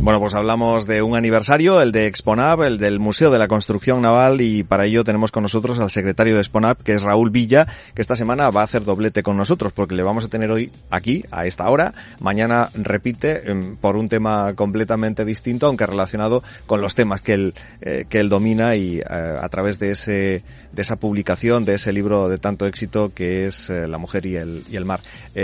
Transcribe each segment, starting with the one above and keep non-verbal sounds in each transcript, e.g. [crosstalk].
Bueno, pues hablamos de un aniversario, el de Exponab, el del Museo de la Construcción Naval y para ello tenemos con nosotros al secretario de Exponab, que es Raúl Villa, que esta semana va a hacer doblete con nosotros porque le vamos a tener hoy aquí, a esta hora. Mañana repite em, por un tema completamente distinto, aunque relacionado con los temas que él, eh, que él domina y eh, a través de ese, de esa publicación, de ese libro de tanto éxito que es eh, La mujer y el, y el mar.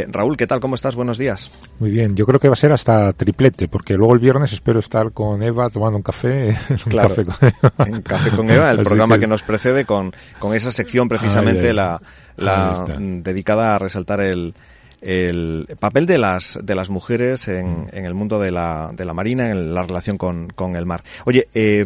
Raúl, ¿qué tal? ¿Cómo estás? Buenos días. Muy bien, yo creo que va a ser hasta triplete porque luego el viernes espero estar con Eva tomando un café. [laughs] un café con Eva. Un café con Eva, el programa que... nos precede con, con esa sección precisamente la, la dedicada a resaltar el, el papel de las de las mujeres en, mm. en el mundo de la, de la marina, en la relación con, con el mar. Oye, eh,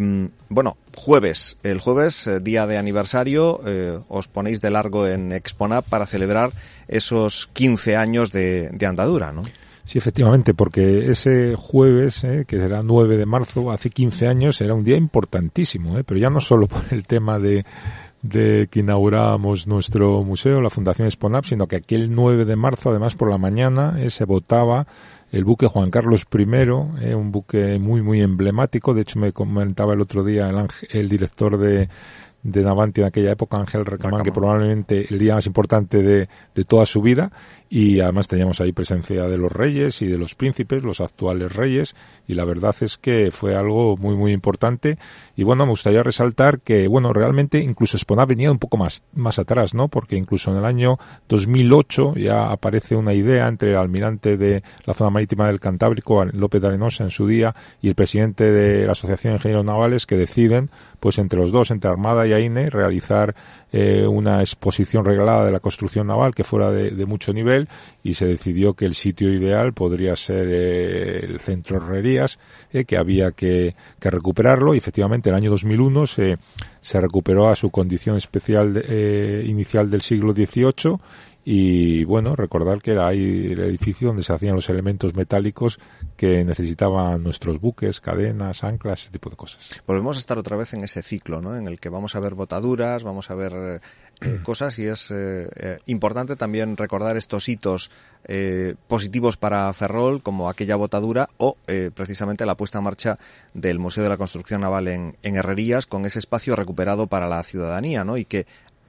bueno, jueves, el jueves, eh, día de aniversario, eh, os ponéis de largo en Exponap para celebrar esos 15 años de, de andadura, ¿no? Sí, efectivamente, porque ese jueves, eh, que será 9 de marzo, hace 15 años, era un día importantísimo, eh, pero ya no solo por el tema de, de que inauguramos nuestro museo, la Fundación Exponap, sino que aquel 9 de marzo, además por la mañana, eh, se votaba el buque Juan Carlos I, eh, un buque muy, muy emblemático. De hecho, me comentaba el otro día el, el director de, de Navanti en aquella época, Ángel Recamán, que probablemente el día más importante de, de toda su vida, y además teníamos ahí presencia de los reyes y de los príncipes, los actuales reyes, y la verdad es que fue algo muy muy importante. Y bueno, me gustaría resaltar que bueno, realmente incluso Espona venía un poco más más atrás, ¿no? Porque incluso en el año 2008 ya aparece una idea entre el almirante de la zona marítima del Cantábrico, López de Arenosa en su día, y el presidente de la Asociación de Ingenieros Navales que deciden pues entre los dos, entre Armada y AINE, realizar eh, una exposición regalada de la construcción naval que fuera de, mucho nivel y se decidió que el sitio ideal podría ser eh, el centro Herrerías, eh, que había que, recuperarlo y efectivamente en el año 2001 se, se recuperó a su condición especial inicial del siglo XVIII y bueno, recordar que era ahí el edificio donde se hacían los elementos metálicos que necesitaban nuestros buques, cadenas, anclas, ese tipo de cosas. Volvemos a estar otra vez en ese ciclo, ¿no? En el que vamos a ver botaduras, vamos a ver eh, eh, cosas y es eh, importante también recordar estos hitos positivos para Ferrol, como aquella botadura o precisamente la puesta en marcha del Museo de la Construcción Naval en, en Herrerías con ese espacio recuperado para la ciudadanía, ¿no? Y que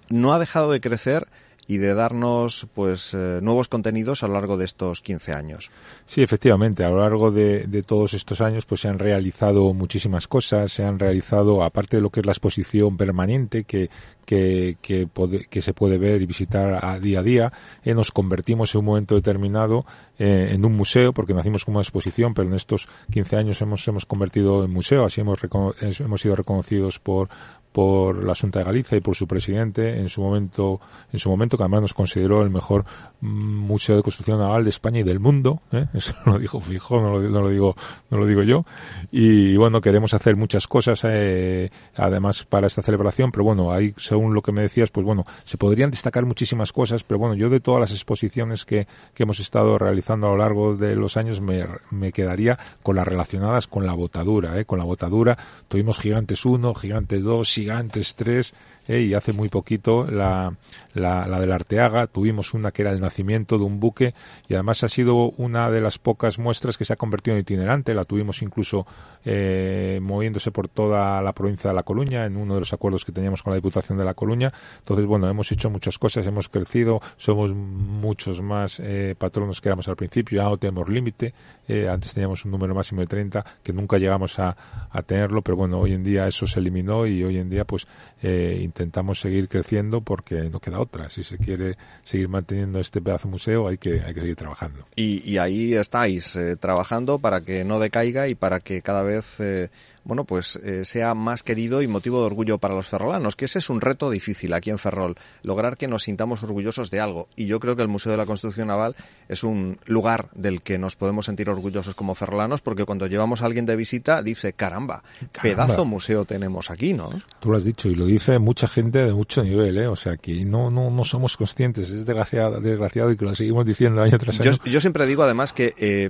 no ha dejado de crecer y de darnos pues eh, nuevos contenidos a lo largo de estos 15 años. Sí, efectivamente, a lo largo de, de, todos estos años pues se han realizado muchísimas cosas, se han realizado, aparte de lo que es la exposición permanente que, que, que, que se puede ver y visitar a día a día, eh, nos convertimos en un momento determinado eh, en un museo, porque nacimos como una exposición, pero en estos 15 años hemos, hemos convertido en museo, así hemos, hemos sido reconocidos por, por la Junta de Galicia y por su presidente en su momento, en su momento que además nos consideró el mejor mm, museo de construcción naval de España y del mundo, ¿eh? [laughs] eso lo dijo fijo, no lo, no lo, digo, no lo digo yo. Y bueno, queremos hacer muchas cosas, eh, además para esta celebración, pero bueno, ahí según lo que me decías, pues bueno, se podrían destacar muchísimas cosas, pero bueno, yo de todas las exposiciones que, que hemos estado realizando a lo largo de los años me, me quedaría con las relacionadas con la botadura, ¿eh? con la botadura tuvimos Gigantes 1, Gigantes 2, Gigantes 3, ¿eh? y hace muy poquito la, la, la Arteaga, tuvimos una que era el nacimiento de un buque y además ha sido una de las pocas muestras que se ha convertido en itinerante, la tuvimos incluso eh, moviéndose por toda la provincia de La Coruña en uno de los acuerdos que teníamos con la Diputación de La Coruña, entonces bueno, hemos hecho muchas cosas, hemos crecido, somos muchos más eh, patronos que éramos al principio, ya no tenemos límite, eh, antes teníamos un número máximo de 30 que nunca llegamos a, a tenerlo, pero bueno, hoy en día eso se eliminó y hoy en día pues eh, intentamos seguir creciendo porque no queda otra. Si se quiere seguir manteniendo este pedazo de museo, hay que, hay que seguir trabajando. Y, y ahí estáis eh, trabajando para que no decaiga y para que cada vez eh, bueno, pues eh, sea más querido y motivo de orgullo para los ferrolanos, que ese es un reto difícil aquí en Ferrol, lograr que nos sintamos orgullosos de algo. Y yo creo que el Museo de la Construcción Naval es un lugar del que nos podemos sentir orgullosos como ferrolanos, porque cuando llevamos a alguien de visita dice, caramba, pedazo museo tenemos aquí, ¿no? Tú lo has dicho y lo dice mucha gente de mucho nivel, ¿eh? O sea, que no, no, no somos conscientes, es desgraciado, desgraciado y que lo seguimos diciendo año tras año. Yo, yo siempre digo además que... Eh,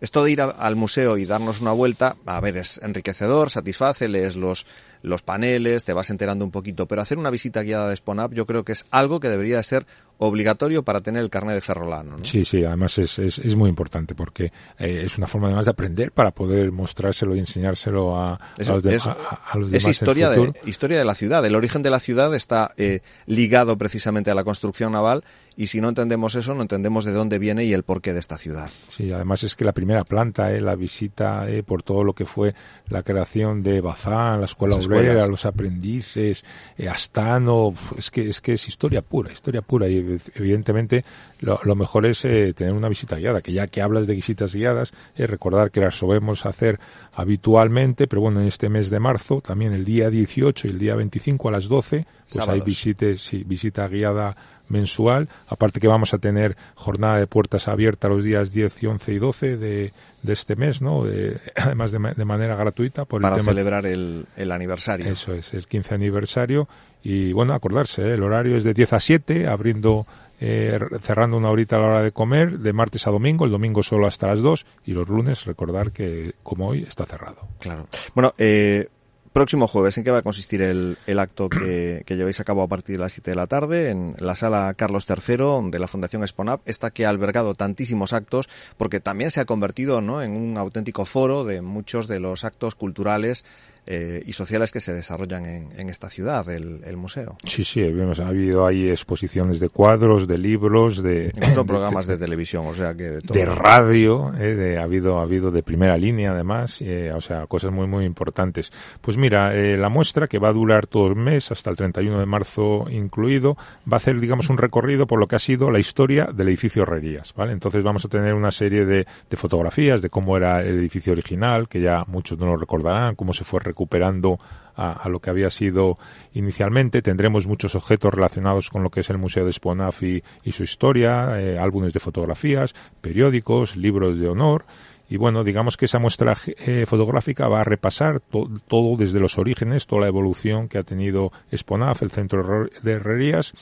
esto de ir al museo y darnos una vuelta, a ver, es enriquecedor, satisface, lees los, los paneles, te vas enterando un poquito, pero hacer una visita guiada de SponUp yo creo que es algo que debería ser obligatorio para tener el carnet de ferrolano. ¿no? Sí, sí, además es, es, es muy importante porque eh, es una forma además de aprender para poder mostrárselo y enseñárselo a, a los, de- es- a- a los Es demás en historia de, historia de la ciudad. El origen de la ciudad está eh, ligado precisamente a la construcción naval y si no entendemos eso, no entendemos de dónde viene y el porqué de esta ciudad. Sí, además es que la primera planta, eh, la visita eh, por todo lo que fue la creación de Bazán, la escuela Las obrera, escuelas. los aprendices, eh, Astano, es que es que es historia pura, historia pura y evidentemente lo, lo mejor es eh, tener una visita guiada, que ya que hablas de visitas guiadas, eh, recordar que las solemos hacer habitualmente, pero bueno, en este mes de marzo, también el día 18 y el día 25 a las 12, pues hay visites, sí, visita guiada mensual, aparte que vamos a tener jornada de puertas abiertas los días 10 y 11 y 12 de, de este mes, ¿no? De- [clears throat] además de, de manera gratuita por Para el tema celebrar el, el aniversario. eso es, el 15 aniversario. Y bueno, acordarse, ¿eh? el horario es de 10 a 7, abriendo, eh, cerrando una horita a la hora de comer, de martes a domingo, el domingo solo hasta las 2, y los lunes recordar que, como hoy, está cerrado. Claro. Bueno, eh, próximo jueves, ¿en qué va a consistir el, el acto que, [clears throat] que lleváis a cabo a partir de las 7 de la tarde en la sala Carlos III de la Fundación Exponap? Esta que ha albergado tantísimos actos, porque también se ha convertido ¿no? en un auténtico foro de muchos de los actos culturales eh, y sociales que se desarrollan en, en esta ciudad, el, el museo. Sí, sí, vemos, ha habido ahí exposiciones de cuadros, de libros, de, Incluso programas de televisión, o sea que de todo. de radio, eh, de, ha habido ha habido de primera línea además, eh, o sea, cosas muy muy importantes. Pues mira, eh, la muestra que va a durar todo el mes hasta el 31 de marzo incluido, va a hacer digamos un recorrido por lo que ha sido la historia del edificio Herrerías, ¿vale? Entonces vamos a tener una serie de, de fotografías de cómo era el edificio original, que ya muchos no lo recordarán, cómo se fue recuperando a, a lo que había sido inicialmente. Tendremos muchos objetos relacionados con lo que es el Museo de Sponaf y, su historia, eh, álbumes de fotografías, periódicos, libros de honor. Y bueno, digamos que esa muestra eh, fotográfica va a repasar to- todo desde los orígenes, toda la evolución que ha tenido Sponaf, el centro de herrerías.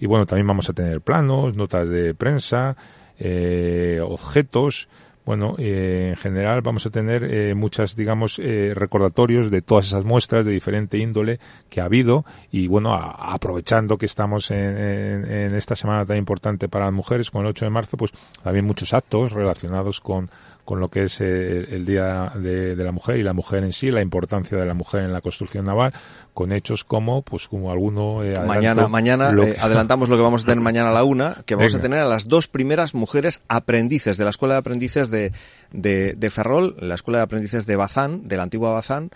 Y bueno, también vamos a tener planos, notas de prensa, eh, objetos, bueno, eh, en general vamos a tener eh, muchas, digamos, eh, recordatorios de todas esas muestras de diferente índole que ha habido y bueno, aprovechando que estamos en, en- en esta semana tan importante para las mujeres, con el 8 de marzo, pues también muchos actos relacionados con, con lo que es eh, el Día de, de la Mujer y la mujer en sí, la importancia de la mujer en la construcción naval, con hechos como, pues como alguno eh, Mañana, mañana lo- eh, adelantamos lo que vamos a tener mañana a la una, que vamos Venga. a tener a las dos primeras mujeres aprendices de la Escuela de Aprendices de, de, de Ferrol, la Escuela de Aprendices de Bazán, de la antigua Bazán,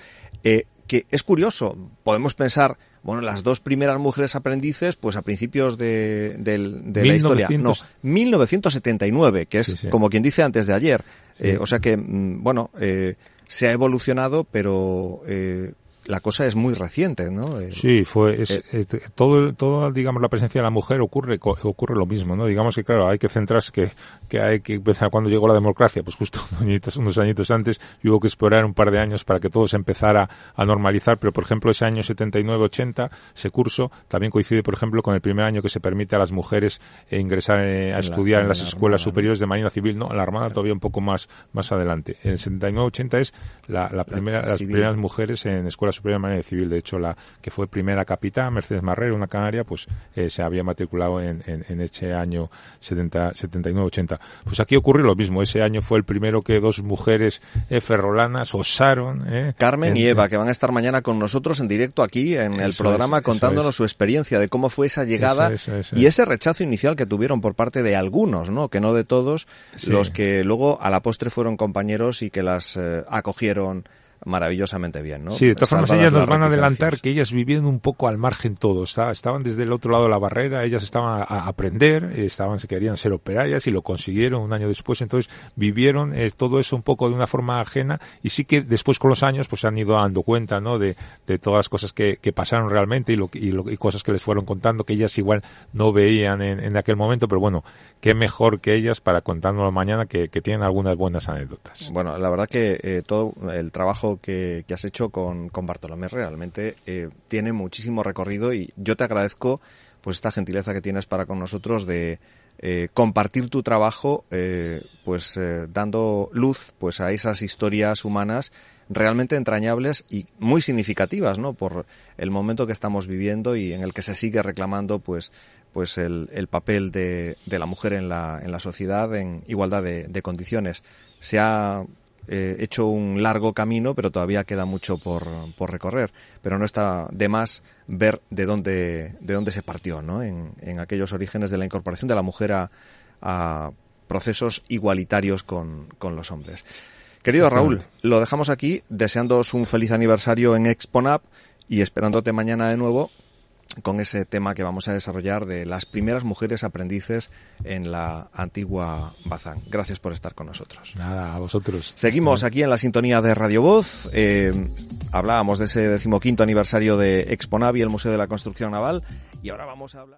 eh, que es curioso, podemos pensar, bueno, las dos primeras mujeres aprendices, pues a principios de, del- de la historia. No, 1900. 1979, que es Sí, sí. como quien dice antes de ayer. Eh, o sea que, mm, bueno, eh, se ha evolucionado, pero eh, la cosa es muy reciente, ¿no? Eh, Sí, fue es, Eh, todo, todo, digamos, la presencia de la mujer ocurre ocurre lo mismo, ¿no? Digamos que, claro, hay que centrarse que, que hay que empezar cuando llegó la democracia, pues justo [laughs] unos añitos, antes, y hubo que esperar un par de años para que todo se empezara a normalizar, pero por ejemplo ese año 79-80, ese curso, también coincide, por ejemplo, con el primer año que se permite a las mujeres eh, ingresar eh, a estudiar en, en las la escuelas superiores de Marina Civil, no, en la Armada todavía un poco más, más adelante. En el 79-80 es la, la primera, las primeras mujeres en Escuela Superior de Marina Civil. De hecho, la que fue primera capitán, Mercedes Marrero, una canaria, pues eh, se había matriculado en, en, en ese año 70, 79-80. Pues aquí ocurre lo mismo. Ese año fue el primero que dos mujeres eh, ferrolanas osaron. eh, Carmen en- y Eva, que van a estar mañana con nosotros en directo aquí en el programa es, contándonos es. su experiencia de cómo fue esa llegada Eso es, eso y es. ese rechazo inicial que tuvieron por parte de algunos, ¿no? Que no de todos, Sí. los que luego a la postre fueron compañeros y que las eh, acogieron maravillosamente bien, ¿no? Sí, de todas formas ellas nos van a adelantar que ellas vivían un poco al margen todo, estaban desde el otro lado de la barrera, ellas estaban a, aprender, estaban, se querían ser operarias y lo consiguieron un año después, entonces vivieron eh, todo eso un poco de una forma ajena y sí que después con los años pues se han ido dando cuenta, ¿no? De, de todas las cosas que, que pasaron realmente y, lo, y, lo- y cosas que les fueron contando que ellas igual no veían en, en aquel momento, pero bueno, qué mejor que ellas para contárnoslo mañana que, que tienen algunas buenas anécdotas. Bueno, la verdad que eh, todo el trabajo que, has hecho con, con Bartolomé realmente eh, tiene muchísimo recorrido y yo te agradezco pues esta gentileza que tienes para con nosotros de eh, compartir tu trabajo, eh, pues dando luz pues a esas historias humanas realmente entrañables y muy significativas, ¿no? Por el momento que estamos viviendo y en el que se sigue reclamando, pues, pues el, el papel de, de, la mujer en la, en la sociedad en igualdad de, de condiciones. Se ha eh, hecho un largo camino, pero todavía queda mucho por, por, recorrer. Pero no está de más ver de dónde, de dónde se partió, ¿no? En, en aquellos orígenes de la incorporación de la mujer a, a procesos igualitarios con, con los hombres. Querido Raúl, lo dejamos aquí, deseándoos un feliz aniversario en Exponap y esperándote mañana de nuevo con ese tema que vamos a desarrollar de las primeras mujeres aprendices en la antigua Bazán. Gracias por estar con nosotros. Nada, a vosotros. Seguimos aquí en la sintonía de Radio Voz. Eh, hablábamos de ese decimoquinto aniversario de Exponavi, el Museo de la Construcción Naval, y ahora vamos a hablar.